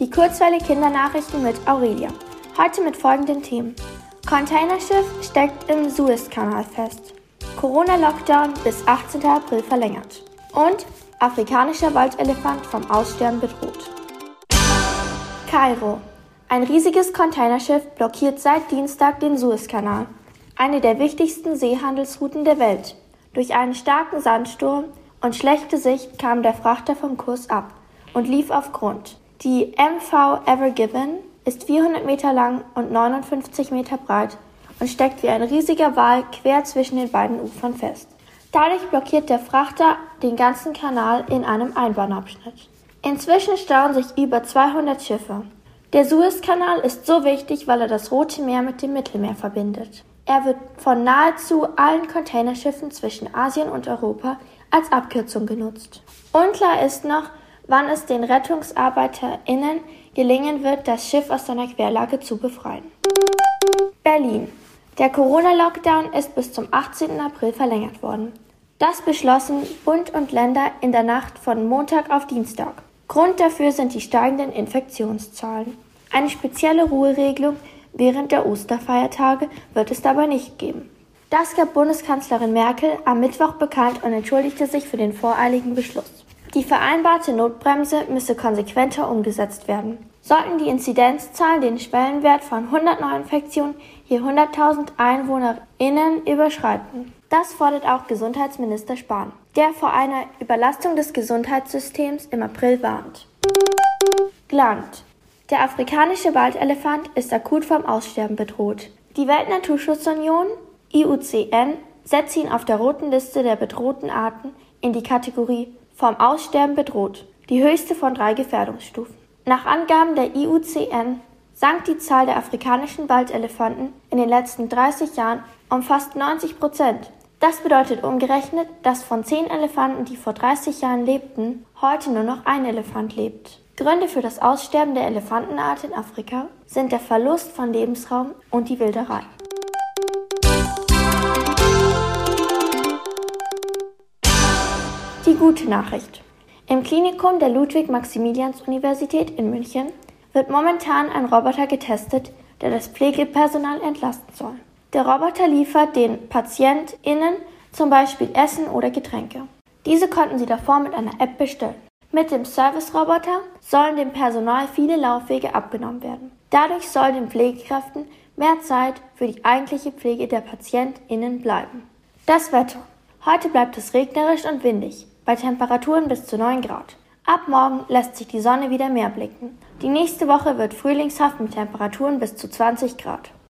die Kurzwelle Kindernachrichten mit Aurelia. Heute mit folgenden Themen. Containerschiff steckt im Suezkanal fest. Corona-Lockdown bis 18. April verlängert. Und afrikanischer Waldelefant vom Aussterben bedroht. Kairo. Ein riesiges Containerschiff blockiert seit Dienstag den Suezkanal, eine der wichtigsten Seehandelsrouten der Welt. Durch einen starken Sandsturm und schlechte Sicht kam der Frachter vom Kurs ab und lief auf Grund. Die MV Ever Given ist 400 Meter lang und 59 Meter breit und steckt wie ein riesiger Wal quer zwischen den beiden Ufern fest. Dadurch blockiert der Frachter den ganzen Kanal in einem Einbahnabschnitt. Inzwischen stauen sich über 200 Schiffe. Der Suezkanal ist so wichtig, weil er das Rote Meer mit dem Mittelmeer verbindet. Er wird von nahezu allen Containerschiffen zwischen Asien und Europa als Abkürzung genutzt. Unklar ist noch, wann es den RettungsarbeiterInnen gelingen wird, das Schiff aus seiner Querlage zu befreien. Berlin. Der Corona-Lockdown ist bis zum 18. April verlängert worden. Das beschlossen Bund und Länder in der Nacht von Montag auf Dienstag. Grund dafür sind die steigenden Infektionszahlen. Eine spezielle Ruheregelung während der Osterfeiertage wird es dabei nicht geben. Das gab Bundeskanzlerin Merkel am Mittwoch bekannt und entschuldigte sich für den voreiligen Beschluss. Die vereinbarte Notbremse müsse konsequenter umgesetzt werden. Sollten die Inzidenzzahlen den Schwellenwert von 100 Neuinfektionen je 100.000 EinwohnerInnen überschreiten. Das fordert auch Gesundheitsminister Spahn, der vor einer Überlastung des Gesundheitssystems im April warnt. Gland. Der afrikanische Waldelefant ist akut vom Aussterben bedroht. Die Weltnaturschutzunion IUCN setzt ihn auf der roten Liste der bedrohten Arten in die Kategorie vom Aussterben bedroht, die höchste von drei Gefährdungsstufen. Nach Angaben der IUCN sank die Zahl der afrikanischen Waldelefanten in den letzten 30 Jahren um fast 90 Prozent. Das bedeutet umgerechnet, dass von zehn Elefanten, die vor 30 Jahren lebten, heute nur noch ein Elefant lebt. Gründe für das Aussterben der Elefantenart in Afrika sind der Verlust von Lebensraum und die Wilderei. Die gute Nachricht. Im Klinikum der Ludwig-Maximilians-Universität in München wird momentan ein Roboter getestet, der das Pflegepersonal entlasten soll. Der Roboter liefert den PatientInnen zum Beispiel Essen oder Getränke. Diese konnten sie davor mit einer App bestellen. Mit dem Service-Roboter sollen dem Personal viele Laufwege abgenommen werden. Dadurch soll den Pflegekräften mehr Zeit für die eigentliche Pflege der PatientInnen bleiben. Das Wetter. Heute bleibt es regnerisch und windig bei Temperaturen bis zu 9 Grad. Ab morgen lässt sich die Sonne wieder mehr blicken. Die nächste Woche wird frühlingshaft mit Temperaturen bis zu 20 Grad.